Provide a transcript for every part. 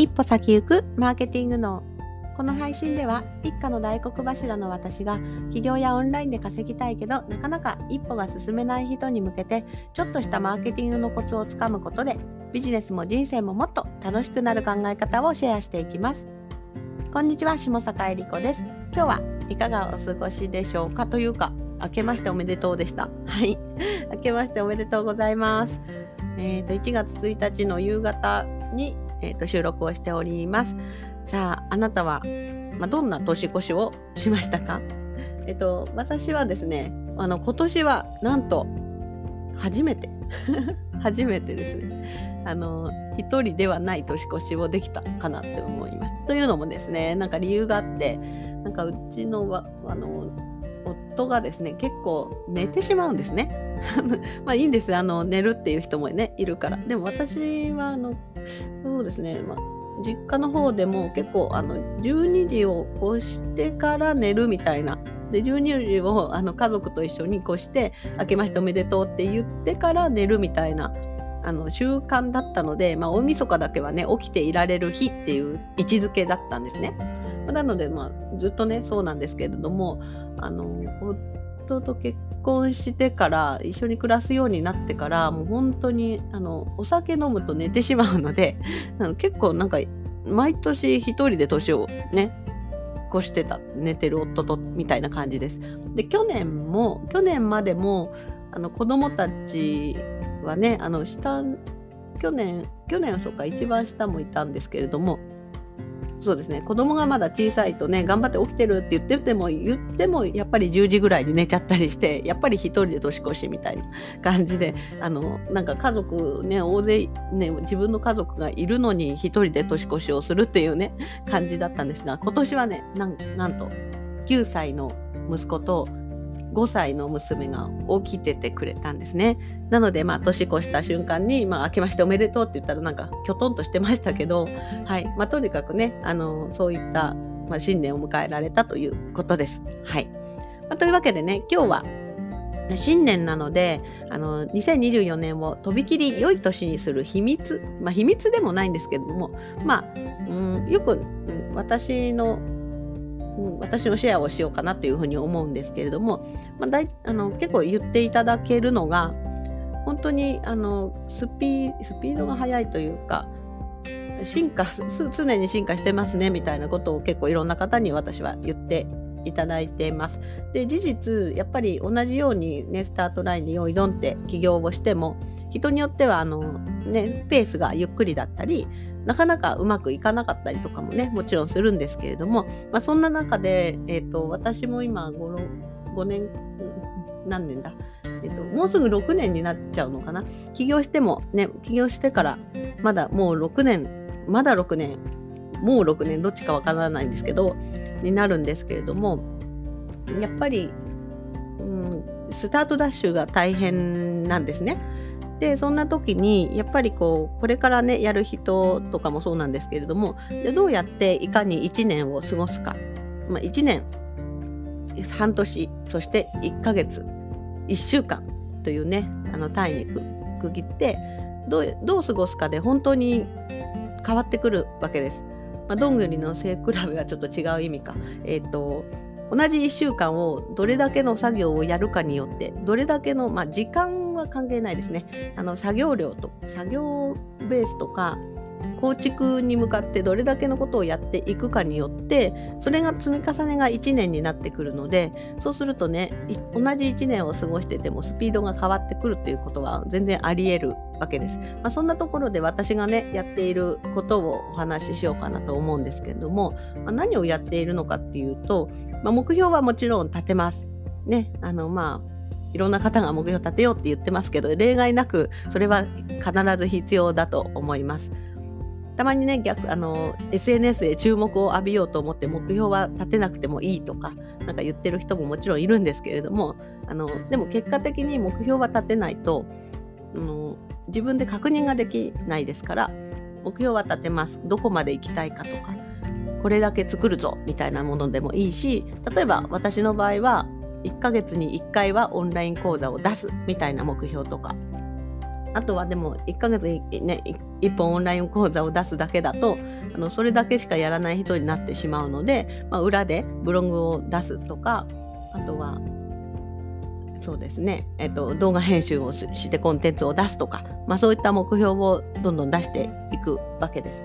一歩先行くマーケティングのこの配信では一家の大黒柱の私が起業やオンラインで稼ぎたいけどなかなか一歩が進めない人に向けてちょっとしたマーケティングのコツをつかむことでビジネスも人生ももっと楽しくなる考え方をシェアしていきます。こんにちは下坂恵理子です。今日はいかがお過ごしでしょうか？というか明けましておめでとうでした。はい。明けましておめでとうございます。えーと、1月1日の夕方に、えーと収録をしております。さああなたは、まあ、どんな年越しをしましたか？えっと私はですねあの今年はなんと初めて 初めてです。ねあの一人ではない年越しをできたかなって思います。というのもですねなんか理由があってなんかうちのあの夫がですね結構寝てしまうんですね。まあいいんです。あの寝るっていう人もねいるから。でも私はあのそうですね、まあ、実家の方でも結構あの12時を越してから寝るみたいな。で12時をあの家族と一緒に越して「明けましておめでとう」って言ってから寝るみたいなあの習慣だったので、まあ、大晦日だけはね起きていられる日っていう位置づけだったんですね。なので、まあ、ずっとねそうなんですけれどもあの夫と結婚してから一緒に暮らすようになってからもう本当にあのお酒飲むと寝てしまうので あの結構なんか毎年一人で年をね越してた寝てる夫とみたいな感じです。で去年も去年までもあの子供たちはねあの下去年去年はそうか一番下もいたんですけれどもそうですね子供がまだ小さいとね頑張って起きてるって言ってても言ってもやっぱり10時ぐらいに寝ちゃったりしてやっぱり1人で年越しみたいな感じであのなんか家族ね大勢ね自分の家族がいるのに1人で年越しをするっていうね感じだったんですが今年はねなんと9歳の息子と5歳の娘が起きててくれたんですね。なので、まあ、年越した瞬間に、まあ、明けましておめでとうって言ったら、なんか、きょとんとしてましたけど、はい。まあ、とにかくね、あの、そういった、まあ、新年を迎えられたということです。はい。まあ、というわけでね、今日は、新年なのであの2024年をとびきり良い年にする秘密まあ秘密でもないんですけれどもまあ、うん、よく、私の私のシェアをしようかなというふうに思うんですけれども、まあ、だいあの結構言っていただけるのが本当にあのスピスピードが速いというか進化常に進化してますねみたいなことを結構いろんな方に私は言っていただいています。で事実やっぱり同じようにねスタートラインに用意ドンって起業をしても人によってはあの、ね、ペースがゆっくりだったりなかなかうまくいかなかったりとかもねもちろんするんですけれども、まあ、そんな中で、えーと、私も今 5, 5年何年だ、えーと、もうすぐ6年になっちゃうのかな？起業してもね起業してからまだもう6年まだ6年もう6年どっちかわからないんですけどになるんですけれどもやっぱり、うん、スタートダッシュが大変なんですね。でそんな時にやっぱりこうこれからねやる人とかもそうなんですけれどもでどうやっていかに1年を過ごすか、まあ、1年半年そして1ヶ月1週間というねあの単位に区切ってどうどう過ごすかで本当に変わってくるわけです。まあ、どんぐりの背比べはちょっと違う意味か。えっ、ー、と同じ1週間をどれだけの作業をやるかによってどれだけの、まあ、時間は関係ないですねあの作業量と作業ベースとか構築に向かってどれだけのことをやっていくかによってそれが積み重ねが1年になってくるのでそうするとね同じ1年を過ごしててもスピードが変わってくるっていうことは全然ありえるわけです。まあ、そんなところで私がねやっていることをお話ししようかなと思うんですけれども、まあ、何をやっているのかっていうとまあ、目標はもちろん立てます。ね、あのまあいろんな方が目標立てようって言ってますけど例外なくそれは必ず必要だと思います。たまにね逆あの SNS で注目を浴びようと思って目標は立てなくてもいいとかなんか言ってる人ももちろんいるんですけれどもあのでも結果的に目標は立てないと、うん、自分で確認ができないですから目標は立てますどこまで行きたいかとかこれだけ作るぞみたいなものでもいいし例えば私の場合は1ヶ月に1回はオンライン講座を出すみたいな目標とかあとはでも1ヶ月にね1本オンライン講座を出すだけだとあのそれだけしかやらない人になってしまうので、まあ、裏でブログを出すとかあとはそうですね、えっと、動画編集をしてコンテンツを出すとか、まあ、そういった目標をどんどん出していくわけです。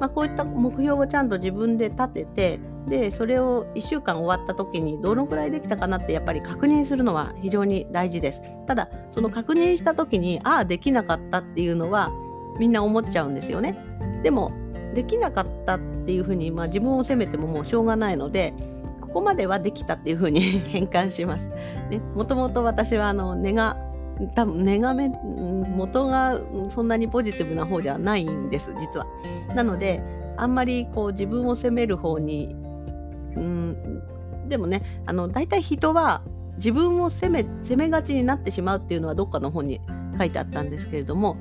まあ、こういった目標をちゃんと自分で立ててでそれを1週間終わった時にどのくらいできたかなってやっぱり確認するのは非常に大事です。ただその確認した時にああできなかったっていうのはみんな思っちゃうんですよね。でもできなかったっていうふうに、まあ、自分を責めてももうしょうがないのでここまではできたっていうふうに 変換します。ね、もともと私はあの根が多分根がめ元がそんなにポジティブな方じゃないんです実は。なのであんまりこう自分を責める方にうんでもねあの大体人は自分を責め責めがちになってしまうっていうのはどっかの本に書いてあったんですけれども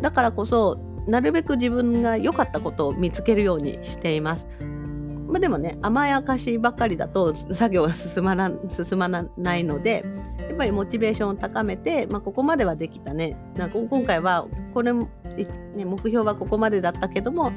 だからこそなるべく自分が良かったことを見つけるようにしています。まあ、でもね甘やかしばっかりだと作業が進まな進まないのでやっぱりモチベーションを高めて、まあ、ここまではできたね。なんか今回はこれ、ね、目標はここまでだったけども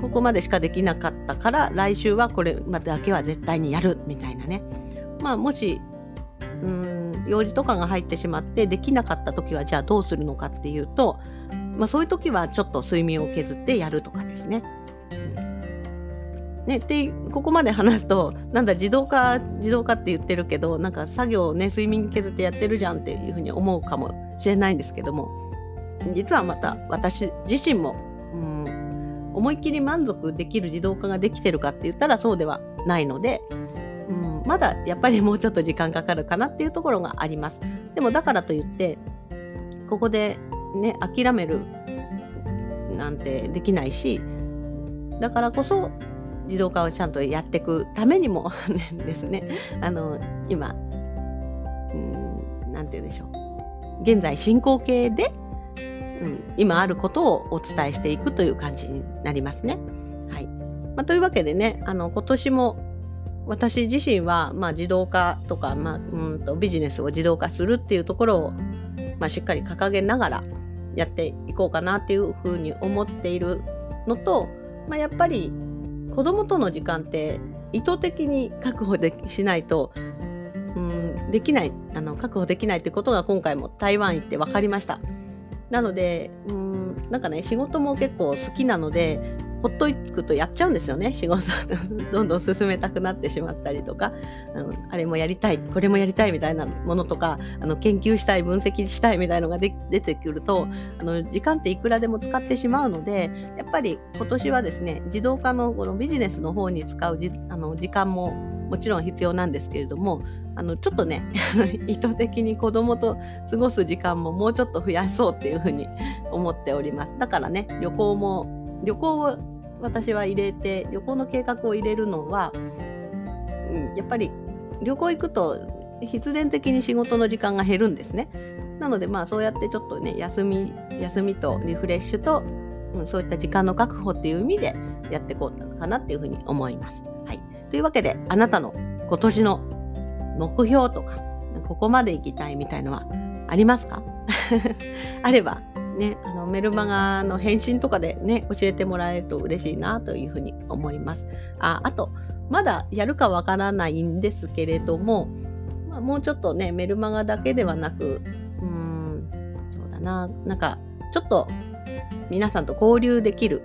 ここまでしかできなかったから来週はこれまでだけは絶対にやるみたいなね。まあもしうん用事とかが入ってしまってできなかった時はじゃあどうするのかっていうと、まあ、そういう時はちょっと睡眠を削ってやるとかですね。ね、でここまで話すとなんだ自動化自動化って言ってるけどなんか作業をね睡眠削ってやってるじゃんっていうふうに思うかもしれないんですけども実はまた私自身も、うん、思いっきり満足できる自動化ができてるかって言ったらそうではないので、うん、まだやっぱりもうちょっと時間かかるかなっていうところがあります。でもだからといってここでね諦めるなんてできないしだからこそ自動化をちゃんとやっていくためにもですね。あの今何て言うんでしょう。現在進行形で、うん、今あることをお伝えしていくという感じになりますね。はい。まあ、というわけでねあの今年も私自身は、まあ、自動化とか、まあ、うんとビジネスを自動化するっていうところを、まあ、しっかり掲げながらやっていこうかなっていうふうに思っているのと、まあ、やっぱり子供との時間って意図的に確保でしないとうんできないあの確保できないってことが今回も台湾行って分かりました。なのでうんなんかね仕事も結構好きなのでほっといくとやっちゃうんですよね。仕事 どんどん進めたくなってしまったりとか。あのあれもやりたい。これもやりたいみたいなものとかあの研究したい分析したいみたいなのが出てくるとあの時間っていくらでも使ってしまうのでやっぱり今年はですね自動化のこのビジネスの方に使うじあの時間ももちろん必要なんですけれどもあのちょっとね 意図的に子供と過ごす時間ももうちょっと増やそうっていうふうに思っております。だからね旅行も旅行を私は入れて旅行の計画を入れるのは、うん、やっぱり旅行行くと必然的に仕事の時間が減るんですね。なのでまあそうやってちょっとね休み休みとリフレッシュと、うん、そういった時間の確保っていう意味でやっていこうかなっていうふうに思います。はい、というわけであなたの今年の目標とかここまで行きたいみたいのはありますか？あればね、あのメルマガの返信とかでね、教えてもらえると嬉しいなというふうに思います。ああと、まだやるかわからないんですけれども、まあ、もうちょっとね、メルマガだけではなく、うーん、そうだな、なんか、ちょっと皆さんと交流できる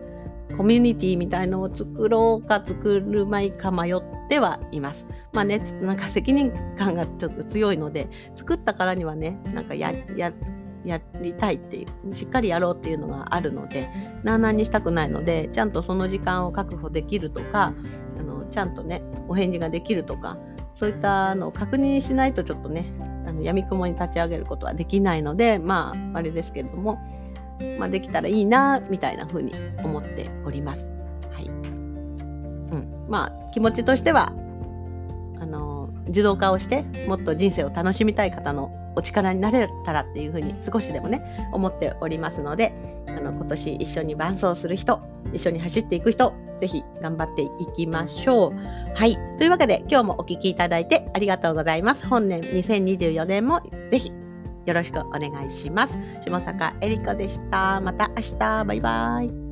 コミュニティみたいのを作ろうか作るまいか迷ってはいます。まあね、なんか責任感がちょっと強いので、作ったからにはね、なんかや、や、やりたいっていうしっかりやろうっていうのがあるのでなあなあにしたくないのでちゃんとその時間を確保できるとかあのちゃんとねお返事ができるとかそういったのを確認しないとちょっとねあの闇雲に立ち上げることはできないのでまああれですけれども、まあ、できたらいいなみたいな風に思っております。はいうん、まあ気持ちとしてはあの自動化をしてもっと人生を楽しみたい方のお力になれたらっていうふうに少しでもね思っておりますのであの今年一緒に伴走する人一緒に走っていく人ぜひ頑張っていきましょう。はい。というわけで今日もお聴きいただいてありがとうございます。本年2024年もぜひよろしくお願いします。下坂えりこでした。また明日。バイバイ。